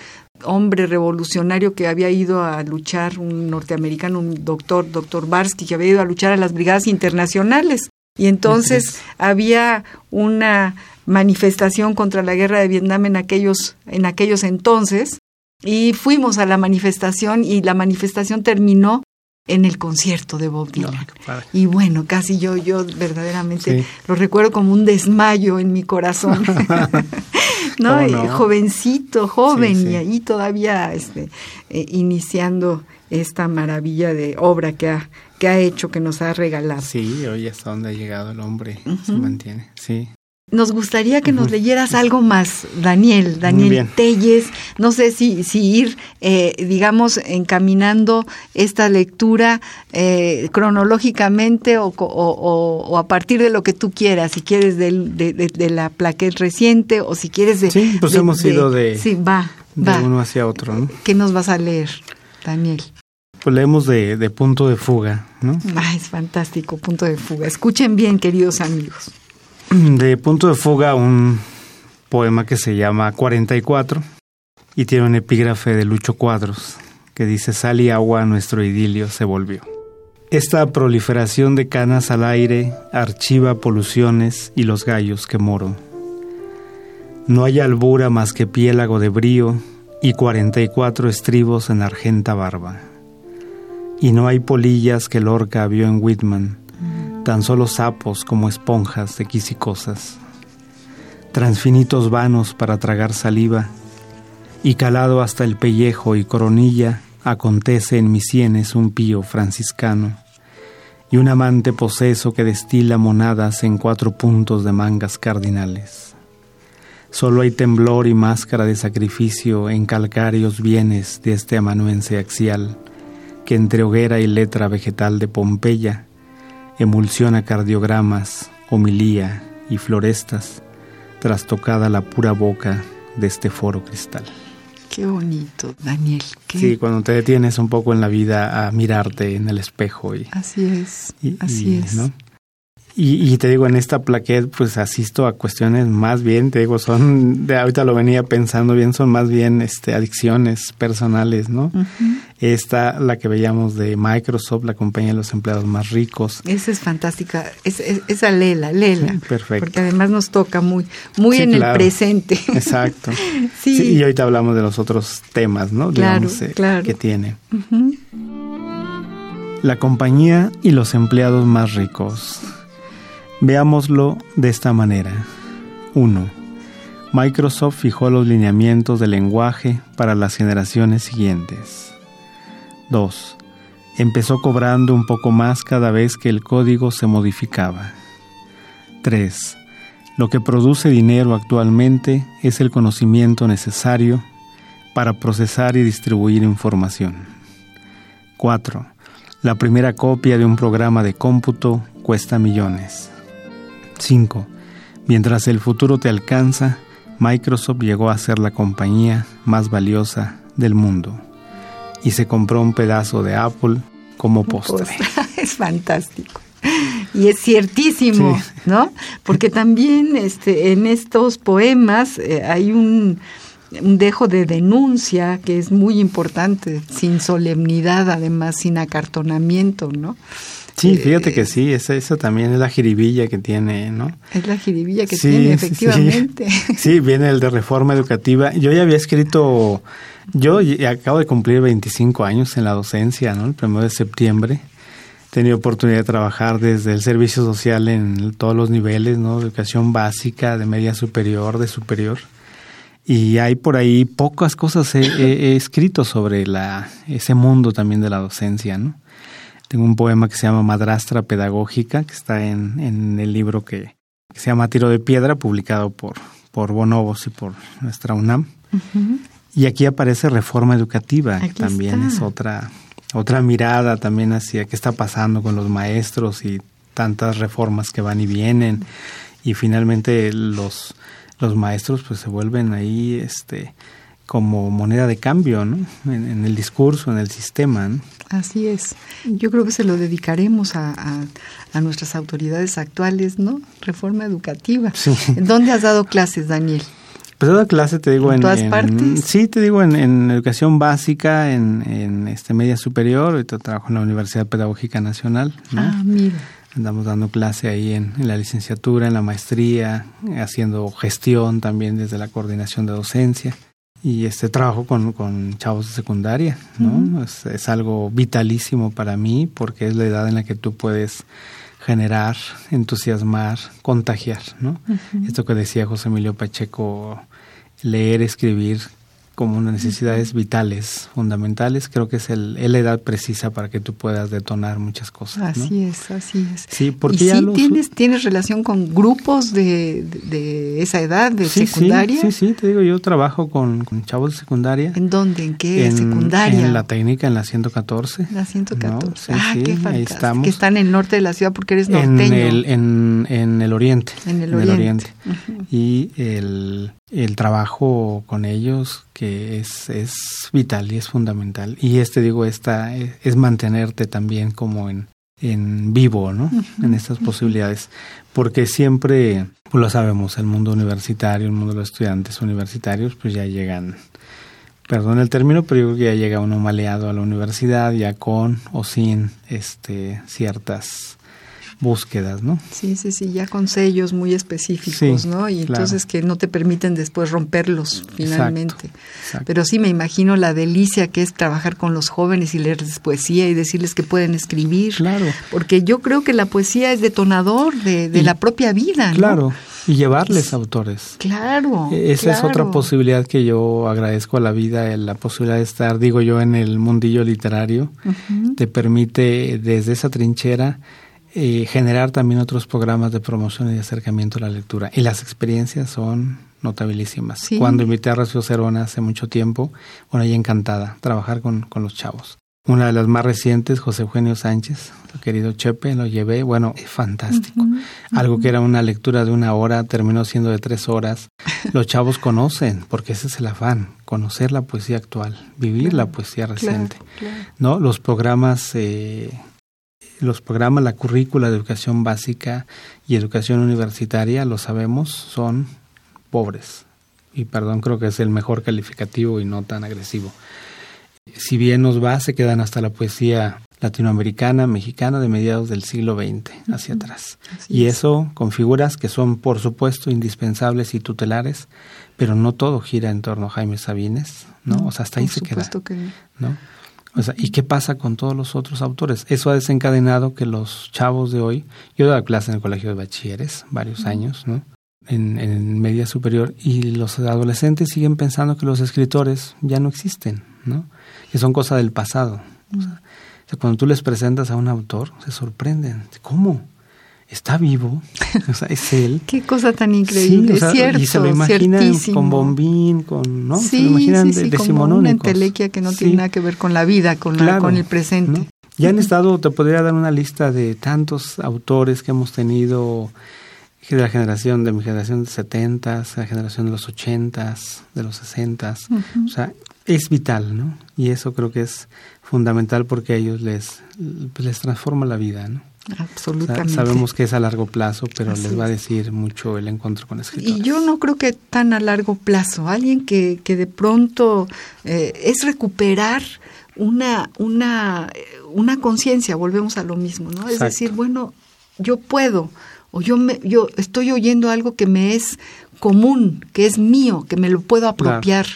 hombre revolucionario que había ido a luchar, un norteamericano, un doctor, doctor Barsky, que había ido a luchar a las brigadas internacionales. Y entonces había una manifestación contra la guerra de Vietnam en aquellos, en aquellos entonces, y fuimos a la manifestación y la manifestación terminó en el concierto de Bob Dylan. y bueno, casi yo, yo verdaderamente lo recuerdo como un desmayo en mi corazón. ¿no? jovencito, joven, y ahí todavía este, eh, iniciando esta maravilla de obra que ha, que ha hecho, que nos ha regalado. Sí, hoy hasta dónde ha llegado el hombre, se mantiene, sí. Nos gustaría que nos leyeras algo más, Daniel, Daniel Telles. No sé si, si ir, eh, digamos, encaminando esta lectura eh, cronológicamente o, o, a partir de lo que tú quieras, si quieres de, de, la plaqueta reciente o si quieres de... Sí, pues hemos ido de, sí, va, de uno hacia otro. ¿no? ¿Qué nos vas a leer, Daniel? Pues leemos de, de Punto de Fuga, ¿no? Ah, es fantástico, Punto de Fuga. Escuchen bien, queridos amigos de Punto de Fuga un poema que se llama 44 y tiene un epígrafe de Lucho Cuadros que dice Sal y agua nuestro idilio se volvió. Esta proliferación de canas al aire archiva poluciones y los gallos que moro. No hay albura más que piélago de brío y 44 estribos en argenta barba. Y no hay polillas que Lorca vio en Whitman tan solo sapos como esponjas de transfinitos vanos para tragar saliva, y calado hasta el pellejo y coronilla, acontece en mis sienes un pío franciscano, y un amante poseso que destila monadas en cuatro puntos de mangas cardinales. Solo hay temblor y máscara de sacrificio en calcáreos bienes de este amanuense axial, que entre hoguera y letra vegetal de Pompeya emulsiona cardiogramas, homilía y florestas, trastocada la pura boca de este foro cristal. Qué bonito, Daniel. Sí, cuando te detienes un poco en la vida a mirarte en el espejo y así es, así es. ¿no? Y, te digo, en esta plaquet, pues asisto a cuestiones más bien, te digo, son, de ahorita lo venía pensando bien, son más bien este, adicciones personales, ¿no? Esta, la que veíamos de Microsoft, la compañía de los empleados más ricos. Esa es fantástica, es, esa Lela, Lela. perfecto. Porque además nos toca muy, muy en el presente. Exacto. sí. Y ahorita hablamos de los otros temas, ¿no? Claro, eh, claro. Que tiene. La compañía y los empleados más ricos. Veámoslo de esta manera. 1. Microsoft fijó los lineamientos del lenguaje para las generaciones siguientes. 2. Empezó cobrando un poco más cada vez que el código se modificaba. 3. Lo que produce dinero actualmente es el conocimiento necesario para procesar y distribuir información. 4. La primera copia de un programa de cómputo cuesta millones. 5. Mientras el futuro te alcanza, Microsoft llegó a ser la compañía más valiosa del mundo y se compró un pedazo de Apple como postre. es fantástico. Y es ciertísimo, ¿no? Porque también este, en estos poemas eh, hay un, un dejo de denuncia que es muy importante, sin solemnidad, además, sin acartonamiento, ¿no? Sí, eh, fíjate que sí, esa, esa también es la jiribilla que tiene, ¿no? Es la jiribilla que tiene, efectivamente. Sí. viene el de reforma educativa. Yo ya había escrito, yo acabo de cumplir 25 años en la docencia, ¿no? El primero de septiembre. He tenido oportunidad de trabajar desde el servicio social en todos los niveles, ¿no? educación básica, de media superior, de superior. Y hay por ahí pocas cosas he, he escrito sobre la, ese mundo también de la docencia, ¿no? Tengo un poema que se llama Madrastra Pedagógica, que está en, en el libro que, se llama Tiro de Piedra, publicado por, por Bonobos y por nuestra UNAM. Y aquí aparece Reforma Educativa, que también es otra, otra mirada también hacia qué está pasando con los maestros y tantas reformas que van y vienen. Y finalmente los, los maestros pues se vuelven ahí este como moneda de cambio, ¿no? En, el discurso, en el sistema. Así es. Yo creo que se lo dedicaremos a, a, nuestras autoridades actuales, ¿no? Reforma educativa. Sí. ¿Dónde has dado clases, Daniel? Pues he dado clases, te digo, en, todas partes. Sí, te digo, en, educación básica, en, en este media superior. Ahorita trabajo en la Universidad Pedagógica Nacional. Ah, mira. Andamos dando clase ahí en, la licenciatura, en la maestría, haciendo gestión también desde la coordinación de docencia y este trabajo con, con chavos de secundaria, ¿no? es, algo vitalísimo para mí porque es la edad en la que tú puedes generar, entusiasmar, contagiar, ¿no? Esto que decía José Emilio Pacheco, leer, escribir, como necesidades vitales, fundamentales, creo que es el, la edad precisa para que tú puedas detonar muchas cosas. Así es, así es. Sí, porque ¿Y sí tienes, tienes relación con grupos de, de, esa edad, de secundaria? Sí, sí, te digo, yo trabajo con, chavos de secundaria. ¿En dónde? ¿En qué secundaria? En la técnica, en la 114. La 114. ah, qué fantástico. Ahí estamos. Que está en el norte de la ciudad porque eres norteño. En el, en, en el oriente. En el oriente. Y el el trabajo con ellos que es, es vital y es fundamental. Y este, digo, esta es, mantenerte también como en, en vivo, ¿no? En estas posibilidades. Porque siempre, pues lo sabemos, el mundo universitario, el mundo de los estudiantes universitarios, pues ya llegan, perdón el término, pero yo creo que ya llega uno maleado a la universidad, ya con o sin este, ciertas búsquedas, ¿no? Sí, sí, sí, ya con sellos muy específicos, ¿no? Y entonces que no te permiten después romperlos finalmente. Pero sí me imagino la delicia que es trabajar con los jóvenes y leerles poesía y decirles que pueden escribir. Claro. Porque yo creo que la poesía es detonador de, de la propia vida, ¿no? Claro. Y llevarles autores. Claro. E-, esa es otra posibilidad que yo agradezco a la vida, la posibilidad de estar, digo yo, en el mundillo literario. Te permite desde esa trinchera generar también otros programas de promoción y de acercamiento a la lectura. Y las experiencias son notabilísimas. Cuando invité a Rocío Cerona hace mucho tiempo, bueno, ella encantada, trabajar con, con los chavos. Una de las más recientes, José Eugenio Sánchez, el querido Chepe, lo llevé, bueno, es fantástico. Algo que era una lectura de una hora terminó siendo de tres horas. Los chavos conocen, porque ese es el afán, conocer la poesía actual, vivir la poesía reciente. ¿No? Los programas, eh, los programas, la currícula de educación básica y educación universitaria, lo sabemos, son pobres. Y perdón, creo que es el mejor calificativo y no tan agresivo si bien nos va, se quedan hasta la poesía latinoamericana, mexicana de mediados del siglo XX hacia atrás. y eso con figuras que son, por supuesto, indispensables y tutelares, pero no todo gira en torno a Jaime Sabines, ¿no? o sea, hasta ahí se queda. ¿no? O sea, ¿y qué pasa con todos los otros autores? Eso ha desencadenado que los chavos de hoy, yo he dado clase en el colegio de bachilleres varios años, ¿no? En, en media superior, y los adolescentes siguen pensando que los escritores ya no existen, ¿no? que son cosas del pasado. O sea, cuando tú les presentas a un autor, se sorprenden. ¿Cómo? Está vivo, o sea, es él. Qué cosa tan increíble, es cierto. Y se lo imaginan con bombín, con, ¿no? Sí, se lo imaginan sí, sí, como una entelequia que no tiene nada que ver con la vida, con, con el presente. Ya han estado, te podría dar una lista de tantos autores que hemos tenido de la generación, de mi generación de 70, la generación de los 80, de los 60. O sea, es vital, ¿no? Y eso creo que es fundamental porque a ellos les, pues, les transforma la vida, ¿no? Absolutamente. sabemos que es a largo plazo, pero les va a decir mucho el encuentro con escritores. Y yo no creo que tan a largo plazo. Alguien que, que de pronto eh, es recuperar una, una, una conciencia, volvemos a lo mismo, ¿no? Es decir, bueno, yo puedo, o yo, me, yo estoy oyendo algo que me es común, que es mío, que me lo puedo apropiar.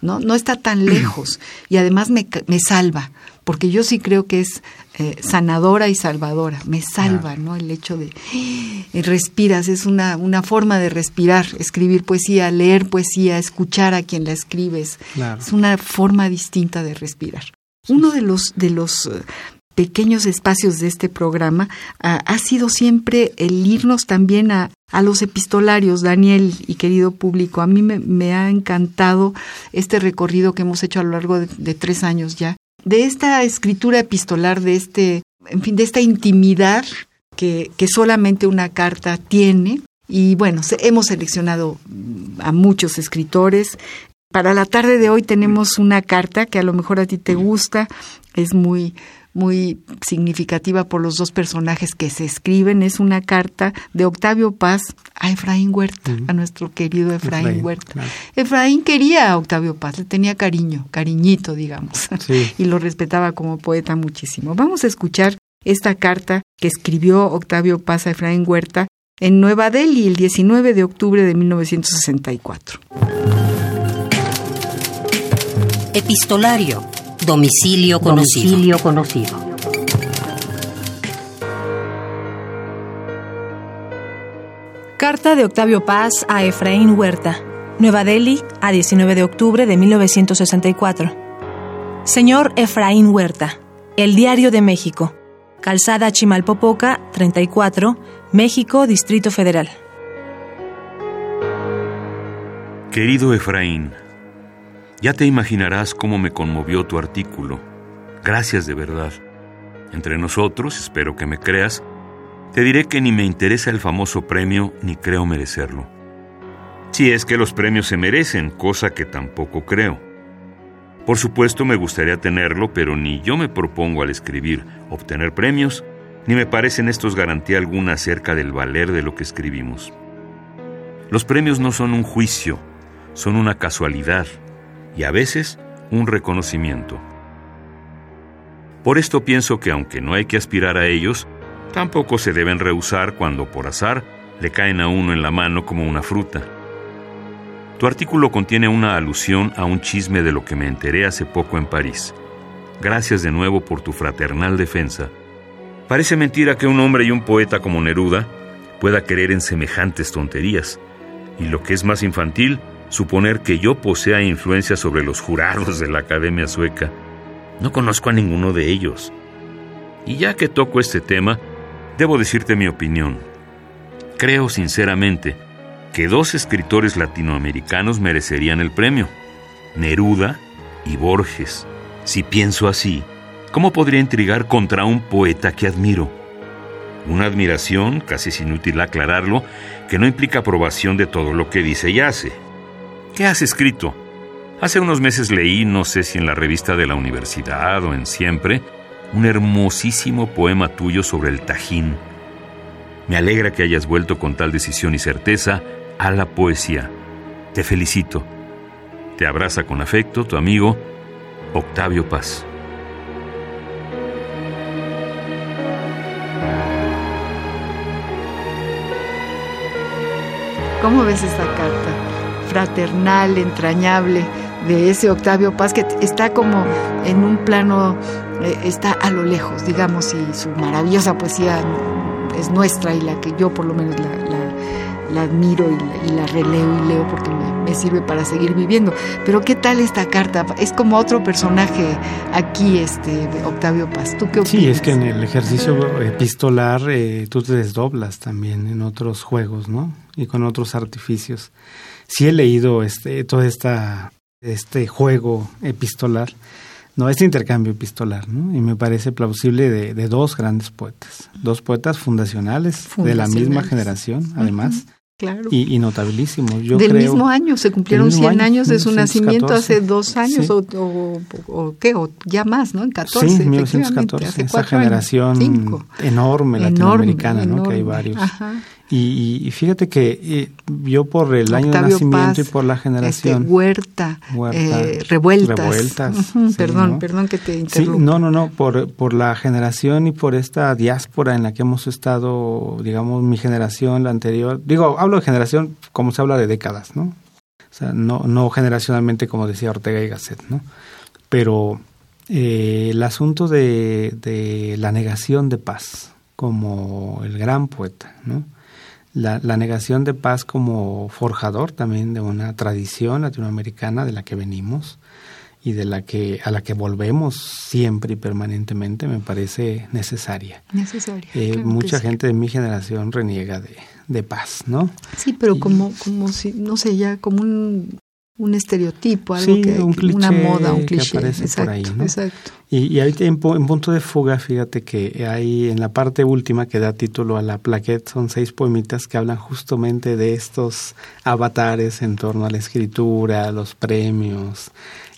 ¿no? No está tan lejos y además me, me salva, porque yo sí creo que es eh, sanadora y salvadora, me salva, ¿no? El hecho de eh, respiras, es una, una forma de respirar, escribir poesía, leer poesía, escuchar a quien la escribes, es una forma distinta de respirar. Uno de los, de los eh, pequeños espacios de este programa ha sido siempre el irnos también a, a los epistolarios, Daniel y querido público. A mí me, ha encantado este recorrido que hemos hecho a lo largo de, tres años ya, de esta escritura epistolar, de este, en fin, de esta intimidad que, que solamente una carta tiene. Y bueno, hemos seleccionado a muchos escritores. Para la tarde de hoy tenemos una carta que a lo mejor a ti te gusta, es muy muy significativa por los dos personajes que se escriben. Es una carta de Octavio Paz a Efraín Huerta, a nuestro querido Efraín, Huerta. Efraín quería a Octavio Paz, le tenía cariño, cariñito, digamos, y lo respetaba como poeta muchísimo. Vamos a escuchar esta carta que escribió Octavio Paz a Efraín Huerta en Nueva Delhi el 19 de octubre de 1964. Epistolario Domicilio conocido. conocido. Carta de Octavio Paz a Efraín Huerta. Nueva Delhi, a 19 de octubre de 1964. Señor Efraín Huerta, El Diario de México. Calzada Chimalpopoca, 34, México, Distrito Federal. Querido Efraín, ya te imaginarás cómo me conmovió tu artículo. Gracias de verdad. Entre nosotros, espero que me creas, te diré que ni me interesa el famoso premio ni creo merecerlo. Si es que los premios se merecen, cosa que tampoco creo. Por supuesto me gustaría tenerlo, pero ni yo me propongo al escribir obtener premios, ni me parecen estos garantía alguna acerca del valer de lo que escribimos. Los premios no son un juicio, son una casualidad, y a veces un reconocimiento. Por esto pienso que aunque no hay que aspirar a ellos, tampoco se deben rehusar cuando por azar le caen a uno en la mano como una fruta. Tu artículo contiene una alusión a un chisme de lo que me enteré hace poco en París. Gracias de nuevo por tu fraternal defensa. Parece mentira que un hombre y un poeta como Neruda pueda querer en semejantes tonterías, y lo que es más infantil, suponer que yo posea influencia sobre los jurados de la Academia Sueca. No conozco a ninguno de ellos. Y ya que toco este tema, debo decirte mi opinión. Creo sinceramente que dos escritores latinoamericanos merecerían el premio, Neruda y Borges. Si pienso así, ¿cómo podría intrigar contra un poeta que admiro? Una admiración, casi es inútil aclararlo, que no implica aprobación de todo lo que dice y hace. ¿Qué has escrito? Hace unos meses leí, no sé si en la revista de la universidad o en Siempre, un hermosísimo poema tuyo sobre el Tajín. Me alegra que hayas vuelto con tal decisión y certeza a la poesía. Te felicito. Te abraza con afecto tu amigo Octavio Paz. ¿Cómo ves esta carta? Fraternal, entrañable, de ese Octavio Paz que está como en un plano, eh, está a lo lejos, digamos, y su maravillosa poesía es nuestra y la que yo por lo menos la, admiro y la, releo y leo porque me, sirve para seguir viviendo. Pero ¿qué tal esta carta? Es como otro personaje aquí, este Octavio Paz. ¿Tú qué opinas? Sí, es que en el ejercicio epistolar eh, tú te desdoblas también en otros juegos, ¿no? Y con otros artificios. Sí he leído este, toda esta este juego epistolar no, este intercambio epistolar, ¿no? Y me parece plausible de, de dos grandes poetas, dos poetas fundacionales, de la misma generación, además. Claro. Y, y notabilísimos. Yo Del mismo año, se cumplieron 100 años de su nacimiento hace dos años o, o, qué, o ya más, ¿no? En 14. Sí, 1914, esa generación enorme latinoamericana, ¿no? Que hay varios. Ajá. Y, fíjate que eh, yo por el año de nacimiento y por la generación. Este, huerta, eh, revueltas. perdón, perdón que te interrumpa. Sí, no, no, no, por, por la generación y por esta diáspora en la que hemos estado, digamos, mi generación, la anterior. Digo, hablo de generación como se habla de décadas, ¿no? O sea, no, no generacionalmente como decía Ortega y Gasset, ¿no? Pero eh, el asunto de, de la negación de paz como el gran poeta, ¿no? La, la, negación de paz como forjador también de una tradición latinoamericana de la que venimos y de la que a la que volvemos siempre y permanentemente me parece necesaria. Necesaria. Eh, mucha gente de mi generación reniega de, de paz, ¿no? Sí, pero como como si no sé ya como un un estereotipo, algo que, una moda, un cliché. exacto, ahí, exacto. Y, y ahorita en, punto de fuga, fíjate que hay en la parte última que da título a la plaqueta, son seis poemitas que hablan justamente de estos avatares en torno a la escritura, los premios,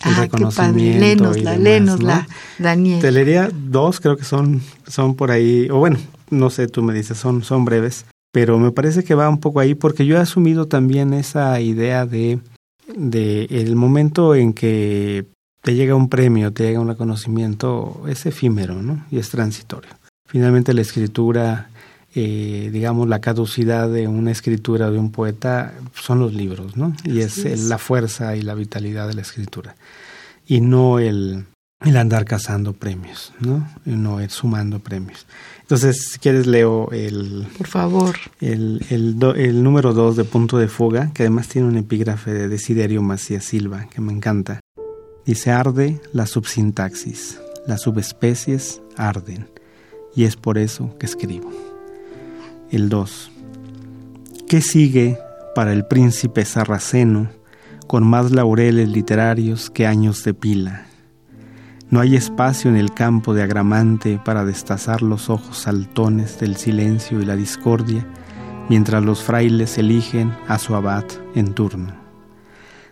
el ah, reconocimiento. Qué padre. la Daniel. Te leería dos, creo que son, son por ahí, o bueno, no sé, tú me dices, son, son breves, pero me parece que va un poco ahí porque yo he asumido también esa idea de de el momento en que te llega un premio, te llega un reconocimiento, es efímero, ¿no? Y es transitorio. Finalmente la escritura, eh, digamos, la caducidad de una escritura de un poeta son los libros, ¿no? Y es, la fuerza y la vitalidad de la escritura. Y no el, el andar cazando premios, ¿no? Y no el sumando premios. Entonces, si quieres, leo el. Por favor. El, el, el número dos de Punto de Fuga, que además tiene un epígrafe de Desiderio Macías Silva, que me encanta. Dice: Arde la subsintaxis, las subespecies arden, y es por eso que escribo. El 2. ¿Qué sigue para el príncipe sarraceno con más laureles literarios que años de pila? No hay espacio en el campo de agramante para destazar los ojos saltones del silencio y la discordia, mientras los frailes eligen a su abad en turno.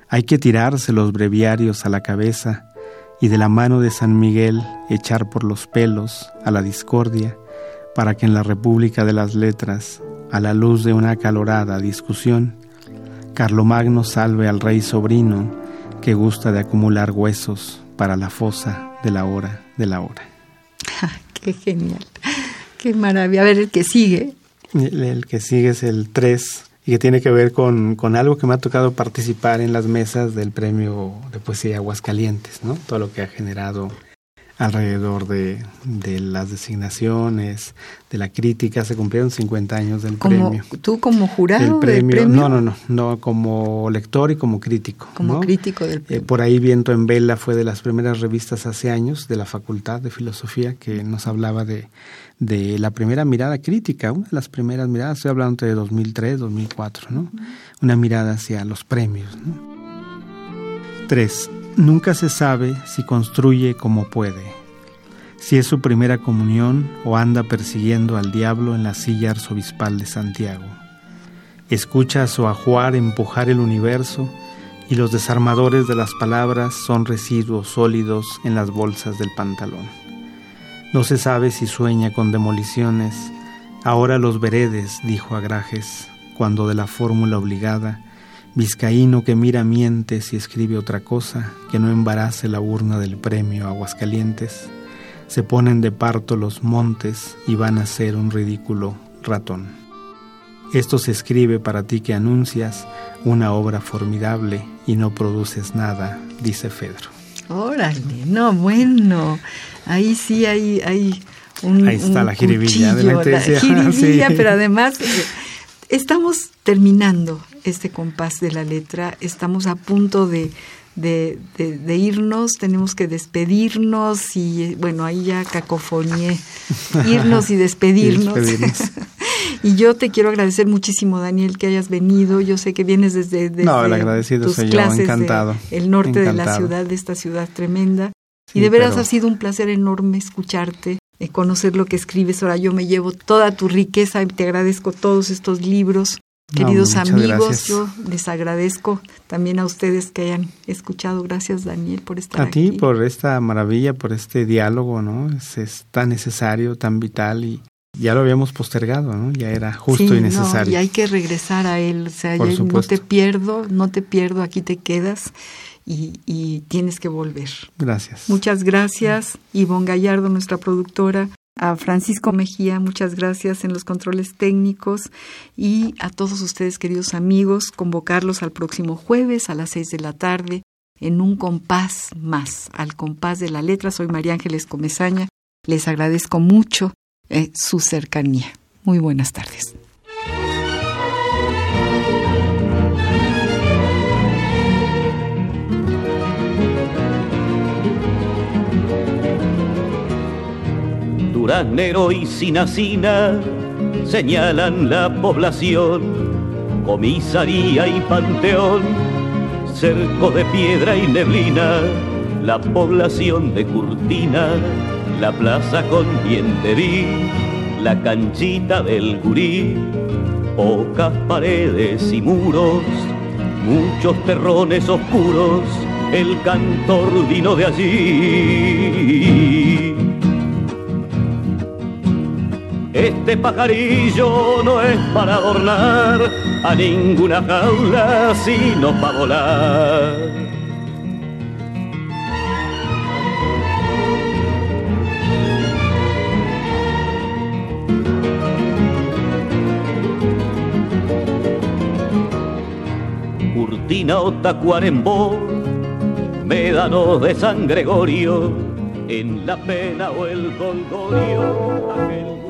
Hay que tirarse los breviarios a la cabeza y de la mano de San Miguel echar por los pelos a la discordia para que en la República de las Letras, a la luz de una acalorada discusión, Carlomagno salve al rey sobrino que gusta de acumular huesos para la fosa de la hora de la hora. ¡Qué genial! ¡Qué maravilla! A ver, el que sigue. El, que sigue es el 3 y que tiene que ver con, con, algo que me ha tocado participar en las mesas del premio de poesía Aguascalientes, ¿no? Todo lo que ha generado alrededor de, las designaciones, de la crítica. Se cumplieron 50 años del premio. ¿Tú como jurado del premio? No, no, no, no, como lector y como crítico. Como crítico del premio. Eh, por ahí Viento en Vela fue de las primeras revistas hace años de la Facultad de Filosofía que nos hablaba de, de la primera mirada crítica, una de las primeras miradas, estoy hablando de 2003, 2004, ¿no? Una mirada hacia los premios, ¿no? Tres, nunca se sabe si construye como puede, si es su primera comunión o anda persiguiendo al diablo en la silla arzobispal de Santiago. Escucha a su ajuar empujar el universo y los desarmadores de las palabras son residuos sólidos en las bolsas del pantalón. No se sabe si sueña con demoliciones. Ahora los veredes, dijo Agrajes, cuando de la fórmula obligada Vizcaíno que mira mientes y escribe otra cosa que no embarace la urna del premio Aguascalientes. Se ponen de parto los montes y van a ser un ridículo ratón. Esto se escribe para ti que anuncias una obra formidable y no produces nada, dice Fedro. Órale, no, bueno, ahí sí hay, hay un. Ahí está la jiribilla la, jiribilla, pero además eh, estamos terminando este compás de la letra. Estamos a punto de, de, irnos, tenemos que despedirnos y bueno, ahí ya cacofonié, irnos y despedirnos. y yo te quiero agradecer muchísimo, Daniel, que hayas venido. Yo sé que vienes desde, no, el agradecido tus clases encantado. el norte de la ciudad, de esta ciudad tremenda. y de veras ha sido un placer enorme escucharte eh, conocer lo que escribes. Ahora yo me llevo toda tu riqueza y te agradezco todos estos libros Queridos amigos, yo les agradezco también a ustedes que hayan escuchado. Gracias, Daniel, por estar aquí. A ti por esta maravilla, por este diálogo, ¿no? Es, tan necesario, tan vital y ya lo habíamos postergado, ¿no? Ya era justo y necesario. y hay que regresar a él. O sea, no te pierdo, no te pierdo, aquí te quedas y, y tienes que volver. Gracias. Muchas gracias. Ivonne Gallardo, nuestra productora, a Francisco Mejía, muchas gracias en los controles técnicos y a todos ustedes, queridos amigos, convocarlos al próximo jueves a las seis de la tarde en un compás más, al compás de la letra. Soy María Ángeles Comezaña. Les agradezco mucho eh, su cercanía. Muy buenas tardes. Duranero y Sinacina señalan la población, comisaría y panteón, cerco de piedra y neblina, la población de Curtina, la plaza con vi, la canchita del gurí, pocas paredes y muros, muchos terrones oscuros, el cantor vino de allí este pajarillo no es para adornar a ninguna jaula, sino para volar. Curtina o Tacuarembó, médanos de San Gregorio, en la pena o el golgorio.